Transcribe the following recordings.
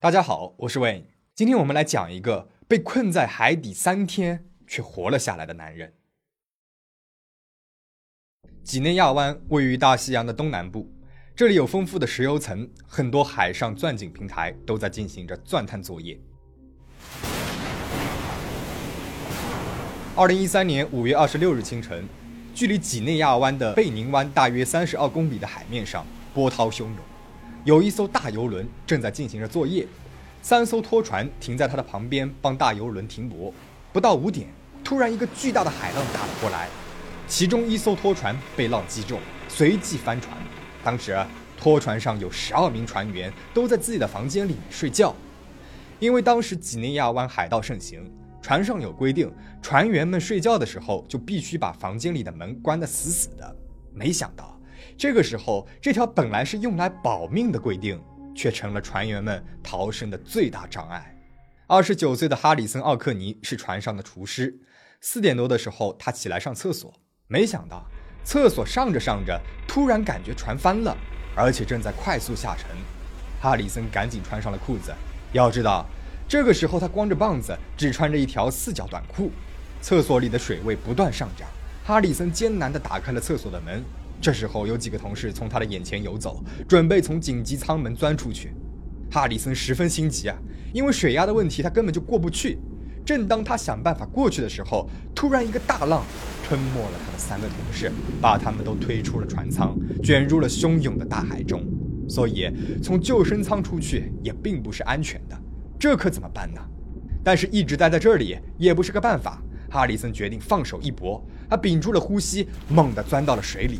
大家好，我是 Wayne。今天我们来讲一个被困在海底三天却活了下来的男人。几内亚湾位于大西洋的东南部，这里有丰富的石油层，很多海上钻井平台都在进行着钻探作业。二零一三年五月二十六日清晨，距离几内亚湾的贝宁湾大约三十二公里的海面上，波涛汹涌。有一艘大游轮正在进行着作业，三艘拖船停在它的旁边帮大游轮停泊。不到五点，突然一个巨大的海浪打了过来，其中一艘拖船被浪击中，随即翻船。当时拖船上有十二名船员都在自己的房间里面睡觉，因为当时几内亚湾海盗盛行，船上有规定，船员们睡觉的时候就必须把房间里的门关得死死的。没想到。这个时候，这条本来是用来保命的规定，却成了船员们逃生的最大障碍。二十九岁的哈里森·奥克尼是船上的厨师。四点多的时候，他起来上厕所，没想到厕所上着上着，突然感觉船翻了，而且正在快速下沉。哈里森赶紧穿上了裤子。要知道，这个时候他光着膀子，只穿着一条四角短裤。厕所里的水位不断上涨，哈里森艰难地打开了厕所的门。这时候，有几个同事从他的眼前游走，准备从紧急舱门钻出去。哈里森十分心急啊，因为水压的问题，他根本就过不去。正当他想办法过去的时候，突然一个大浪吞没了他的三个同事，把他们都推出了船舱，卷入了汹涌的大海中。所以，从救生舱出去也并不是安全的。这可怎么办呢？但是，一直待在这里也不是个办法。哈里森决定放手一搏，他屏住了呼吸，猛地钻到了水里。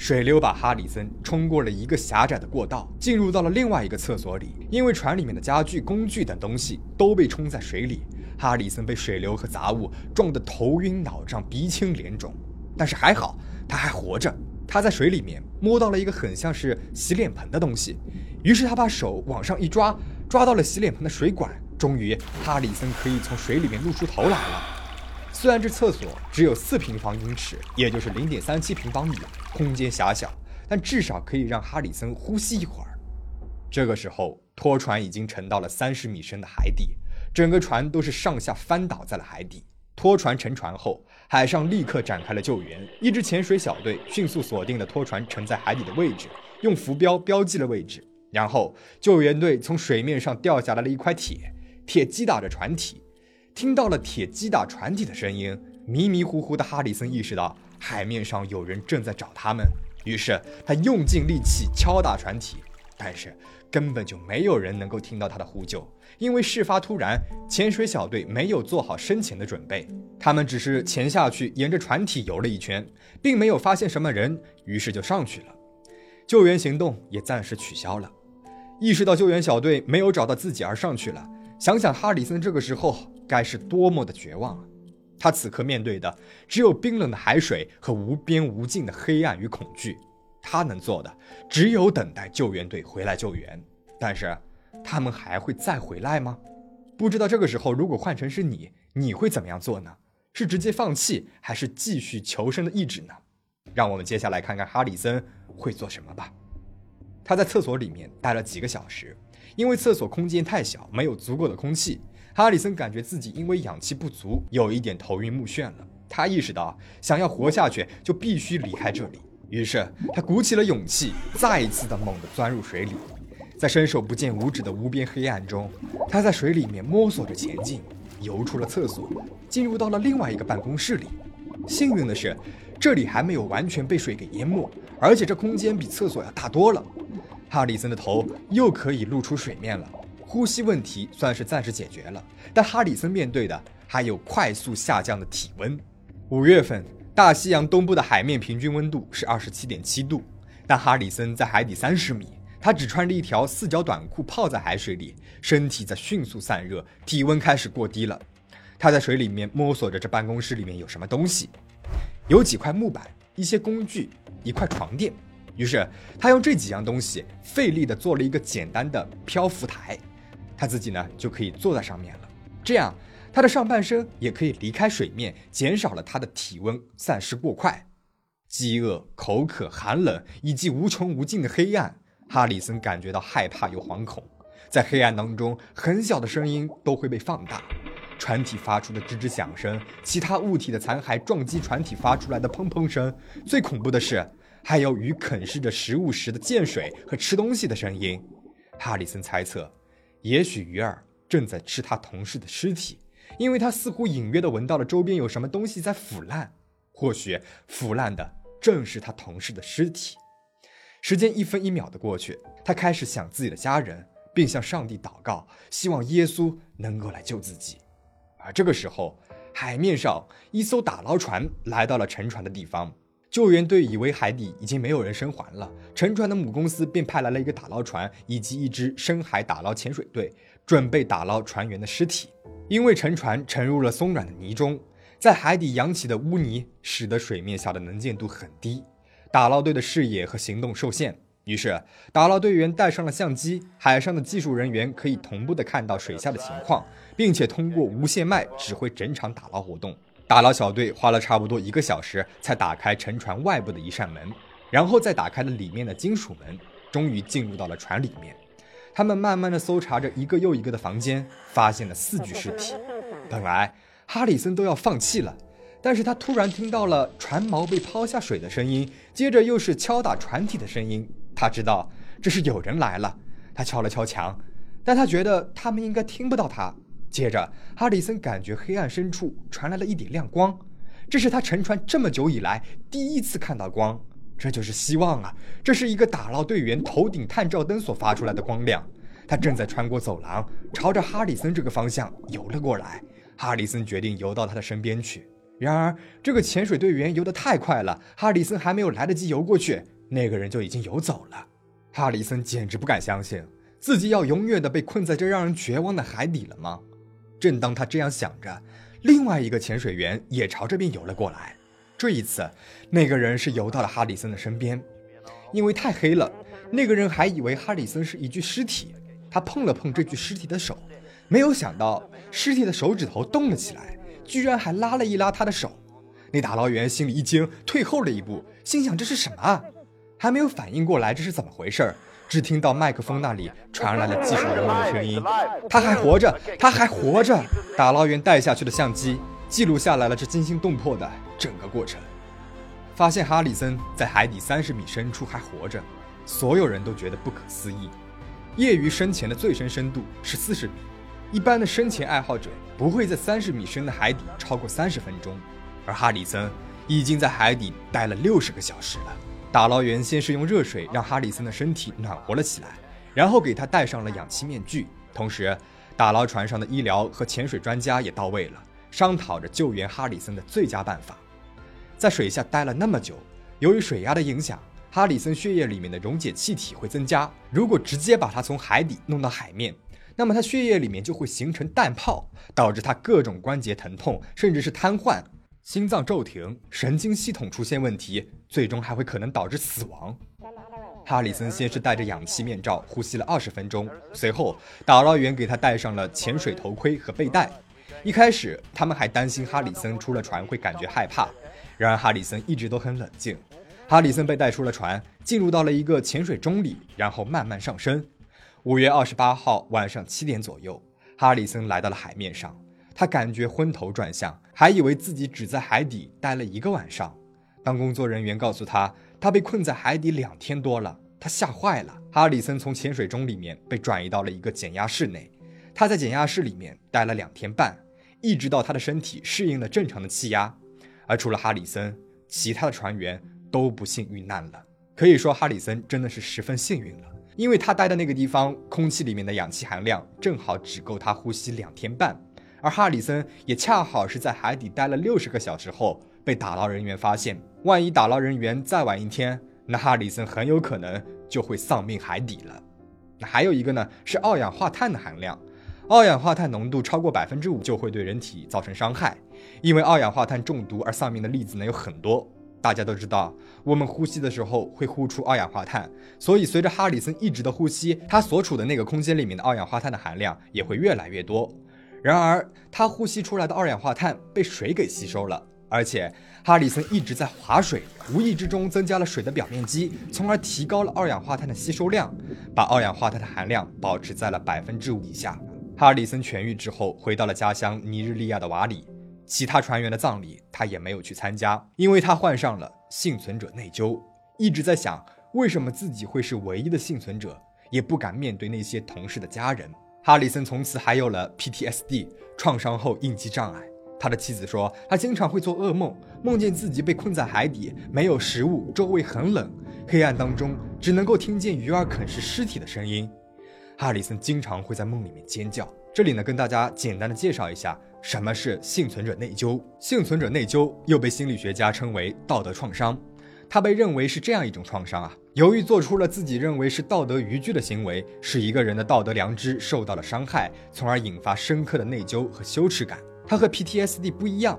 水流把哈里森冲过了一个狭窄的过道，进入到了另外一个厕所里。因为船里面的家具、工具等东西都被冲在水里，哈里森被水流和杂物撞得头晕脑胀、鼻青脸肿。但是还好，他还活着。他在水里面摸到了一个很像是洗脸盆的东西，于是他把手往上一抓，抓到了洗脸盆的水管。终于，哈里森可以从水里面露出头来了。虽然这厕所只有四平方英尺，也就是零点三七平方米，空间狭小，但至少可以让哈里森呼吸一会儿。这个时候，拖船已经沉到了三十米深的海底，整个船都是上下翻倒在了海底。拖船沉船后，海上立刻展开了救援。一支潜水小队迅速锁定了拖船沉在海底的位置，用浮标标记了位置。然后，救援队从水面上掉下来了一块铁，铁击打着船体。听到了铁击打船体的声音，迷迷糊糊的哈里森意识到海面上有人正在找他们，于是他用尽力气敲打船体，但是根本就没有人能够听到他的呼救，因为事发突然，潜水小队没有做好深潜的准备，他们只是潜下去沿着船体游了一圈，并没有发现什么人，于是就上去了，救援行动也暂时取消了。意识到救援小队没有找到自己而上去了，想想哈里森这个时候。该是多么的绝望啊！他此刻面对的只有冰冷的海水和无边无尽的黑暗与恐惧。他能做的只有等待救援队回来救援。但是，他们还会再回来吗？不知道这个时候，如果换成是你，你会怎么样做呢？是直接放弃，还是继续求生的意志呢？让我们接下来看看哈里森会做什么吧。他在厕所里面待了几个小时，因为厕所空间太小，没有足够的空气。哈里森感觉自己因为氧气不足，有一点头晕目眩了。他意识到，想要活下去，就必须离开这里。于是，他鼓起了勇气，再一次的猛地钻入水里。在伸手不见五指的无边黑暗中，他在水里面摸索着前进，游出了厕所，进入到了另外一个办公室里。幸运的是，这里还没有完全被水给淹没，而且这空间比厕所要大多了。哈里森的头又可以露出水面了。呼吸问题算是暂时解决了，但哈里森面对的还有快速下降的体温。五月份，大西洋东部的海面平均温度是二十七点七度，但哈里森在海底三十米，他只穿着一条四角短裤泡在海水里，身体在迅速散热，体温开始过低了。他在水里面摸索着，这办公室里面有什么东西？有几块木板，一些工具，一块床垫。于是他用这几样东西费力地做了一个简单的漂浮台。他自己呢就可以坐在上面了，这样他的上半身也可以离开水面，减少了他的体温散失过快。饥饿、口渴、寒冷以及无穷无尽的黑暗，哈里森感觉到害怕又惶恐。在黑暗当中，很小的声音都会被放大。船体发出的吱吱响声，其他物体的残骸撞击船体发出来的砰砰声，最恐怖的是，还有鱼啃噬着食物时的溅水和吃东西的声音。哈里森猜测，也许鱼儿正在吃他同事的尸体，因为他似乎隐约的闻到了周边有什么东西在腐烂。或许腐烂的正是他同事的尸体。时间一分一秒的过去，他开始想自己的家人，并向上帝祷告，希望耶稣能够来救自己。而这个时候，海面上一艘打捞船来到了沉船的地方。救援队以为海底已经没有人生还了，沉船的母公司便派来了一个打捞船以及一支深海打捞潜水队，准备打捞船员的尸体。因为沉船沉入了松软的泥中，在海底扬起的污泥使得水面下的能见度很低，打捞队的视野和行动受限。于是，打捞队员带上了相机，海上的技术人员可以同步的看到水下的情况，并且通过无线麦指挥整场打捞活动。打捞小队花了差不多一个小时才打开沉船外部的一扇门，然后再打开了里面的金属门，终于进入到了船里面。他们慢慢的搜查着一个又一个的房间，发现了四具尸体。本来哈里森都要放弃了。但是他突然听到了船锚被抛下水的声音，接着又是敲打船体的声音。他知道这是有人来了。他敲了敲墙，但他觉得他们应该听不到他。接着，哈里森感觉黑暗深处传来了一点亮光，这是他乘船这么久以来第一次看到光。这就是希望啊！这是一个打捞队员头顶探照灯所发出来的光亮。他正在穿过走廊，朝着哈里森这个方向游了过来。哈里森决定游到他的身边去。然而，这个潜水队员游得太快了，哈里森还没有来得及游过去，那个人就已经游走了。哈里森简直不敢相信，自己要永远的被困在这让人绝望的海底了吗？正当他这样想着，另外一个潜水员也朝这边游了过来。这一次，那个人是游到了哈里森的身边，因为太黑了，那个人还以为哈里森是一具尸体。他碰了碰这具尸体的手，没有想到尸体的手指头动了起来。居然还拉了一拉他的手，那打捞员心里一惊，退后了一步，心想这是什么啊？还没有反应过来这是怎么回事儿，只听到麦克风那里传来了技术人员的声音：“他还活着，他还活着！”打捞员带下去的相机记录下来了这惊心动魄的整个过程，发现哈里森在海底三十米深处还活着，所有人都觉得不可思议。业余深潜的最深深度是四十米。一般的深潜爱好者不会在三十米深的海底超过三十分钟，而哈里森已经在海底待了六十个小时了。打捞员先是用热水让哈里森的身体暖和了起来，然后给他戴上了氧气面具。同时，打捞船上的医疗和潜水专家也到位了，商讨着救援哈里森的最佳办法。在水下待了那么久，由于水压的影响，哈里森血液里面的溶解气体会增加。如果直接把他从海底弄到海面，那么他血液里面就会形成氮泡，导致他各种关节疼痛，甚至是瘫痪、心脏骤停、神经系统出现问题，最终还会可能导致死亡。哈里森先是戴着氧气面罩呼吸了二十分钟，随后打捞员给他戴上了潜水头盔和背带。一开始他们还担心哈里森出了船会感觉害怕，然而哈里森一直都很冷静。哈里森被带出了船，进入到了一个潜水钟里，然后慢慢上升。五月二十八号晚上七点左右，哈里森来到了海面上。他感觉昏头转向，还以为自己只在海底待了一个晚上。当工作人员告诉他他被困在海底两天多了，他吓坏了。哈里森从潜水钟里面被转移到了一个减压室内。他在减压室里面待了两天半，一直到他的身体适应了正常的气压。而除了哈里森，其他的船员都不幸遇难了。可以说，哈里森真的是十分幸运了。因为他待的那个地方，空气里面的氧气含量正好只够他呼吸两天半，而哈里森也恰好是在海底待了六十个小时后被打捞人员发现。万一打捞人员再晚一天，那哈里森很有可能就会丧命海底了。那还有一个呢，是二氧化碳的含量，二氧化碳浓度超过百分之五就会对人体造成伤害，因为二氧化碳中毒而丧命的例子呢有很多。大家都知道，我们呼吸的时候会呼出二氧化碳，所以随着哈里森一直的呼吸，他所处的那个空间里面的二氧化碳的含量也会越来越多。然而，他呼吸出来的二氧化碳被水给吸收了，而且哈里森一直在划水，无意之中增加了水的表面积，从而提高了二氧化碳的吸收量，把二氧化碳的含量保持在了百分之五以下。哈里森痊愈之后，回到了家乡尼日利亚的瓦里。其他船员的葬礼，他也没有去参加，因为他患上了幸存者内疚，一直在想为什么自己会是唯一的幸存者，也不敢面对那些同事的家人。哈里森从此还有了 PTSD 创伤后应激障碍。他的妻子说，他经常会做噩梦，梦见自己被困在海底，没有食物，周围很冷，黑暗当中只能够听见鱼儿啃食尸体的声音。哈里森经常会在梦里面尖叫。这里呢，跟大家简单的介绍一下什么是幸存者内疚。幸存者内疚又被心理学家称为道德创伤。它被认为是这样一种创伤啊，由于做出了自己认为是道德逾矩的行为，使一个人的道德良知受到了伤害，从而引发深刻的内疚和羞耻感。它和 PTSD 不一样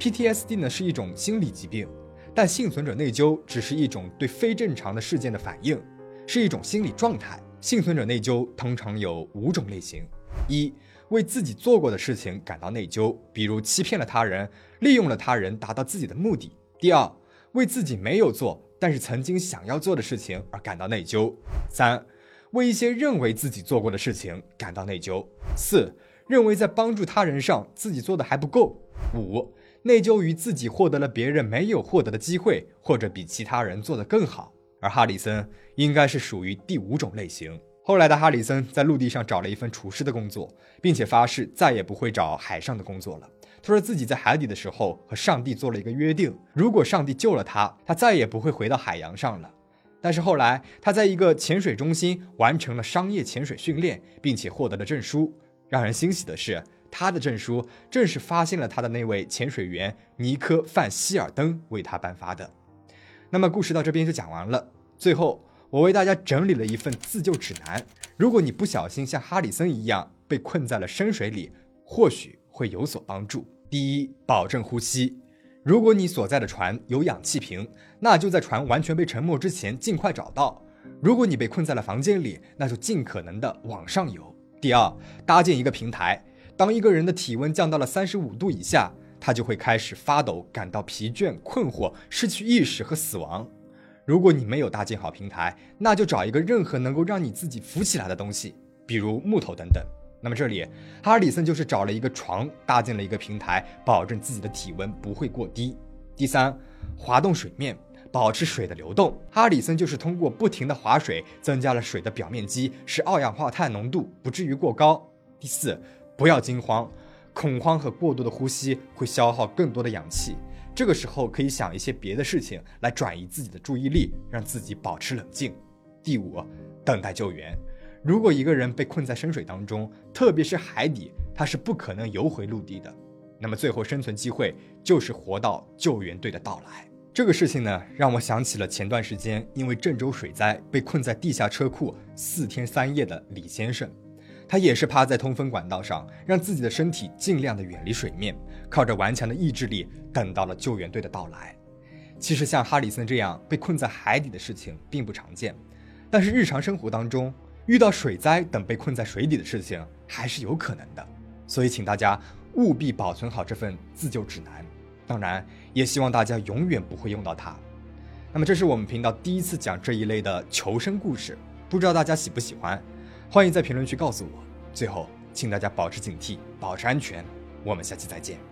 ，PTSD 呢是一种心理疾病，但幸存者内疚只是一种对非正常的事件的反应，是一种心理状态。幸存者内疚通常有五种类型：一、为自己做过的事情感到内疚，比如欺骗了他人，利用了他人达到自己的目的；第二，为自己没有做但是曾经想要做的事情而感到内疚；三，为一些认为自己做过的事情感到内疚；四，认为在帮助他人上自己做的还不够；五，内疚于自己获得了别人没有获得的机会，或者比其他人做得更好。而哈里森应该是属于第五种类型。后来的哈里森在陆地上找了一份厨师的工作，并且发誓再也不会找海上的工作了。他说自己在海底的时候和上帝做了一个约定，如果上帝救了他，他再也不会回到海洋上了。但是后来他在一个潜水中心完成了商业潜水训练，并且获得了证书。让人欣喜的是，他的证书正是发现了他的那位潜水员尼科范希尔登为他颁发的。那么故事到这边就讲完了。最后，我为大家整理了一份自救指南，如果你不小心像哈里森一样被困在了深水里，或许。会有所帮助。第一，保证呼吸。如果你所在的船有氧气瓶，那就在船完全被沉没之前尽快找到。如果你被困在了房间里，那就尽可能的往上游。第二，搭建一个平台。当一个人的体温降到了三十五度以下，他就会开始发抖，感到疲倦、困惑、失去意识和死亡。如果你没有搭建好平台，那就找一个任何能够让你自己浮起来的东西，比如木头等等。那么这里，哈里森就是找了一个床，搭建了一个平台，保证自己的体温不会过低。第三，滑动水面，保持水的流动。哈里森就是通过不停的划水，增加了水的表面积，使二氧化碳浓度不至于过高。第四，不要惊慌，恐慌和过度的呼吸会消耗更多的氧气，这个时候可以想一些别的事情来转移自己的注意力，让自己保持冷静。第五，等待救援。如果一个人被困在深水当中，特别是海底，他是不可能游回陆地的。那么最后生存机会就是活到救援队的到来。这个事情呢，让我想起了前段时间因为郑州水灾被困在地下车库四天三夜的李先生。他也是趴在通风管道上，让自己的身体尽量的远离水面，靠着顽强的意志力等到了救援队的到来。其实像哈里森这样被困在海底的事情并不常见，但是日常生活当中。遇到水灾等被困在水底的事情还是有可能的，所以请大家务必保存好这份自救指南。当然，也希望大家永远不会用到它。那么，这是我们频道第一次讲这一类的求生故事，不知道大家喜不喜欢？欢迎在评论区告诉我。最后，请大家保持警惕，保持安全。我们下期再见。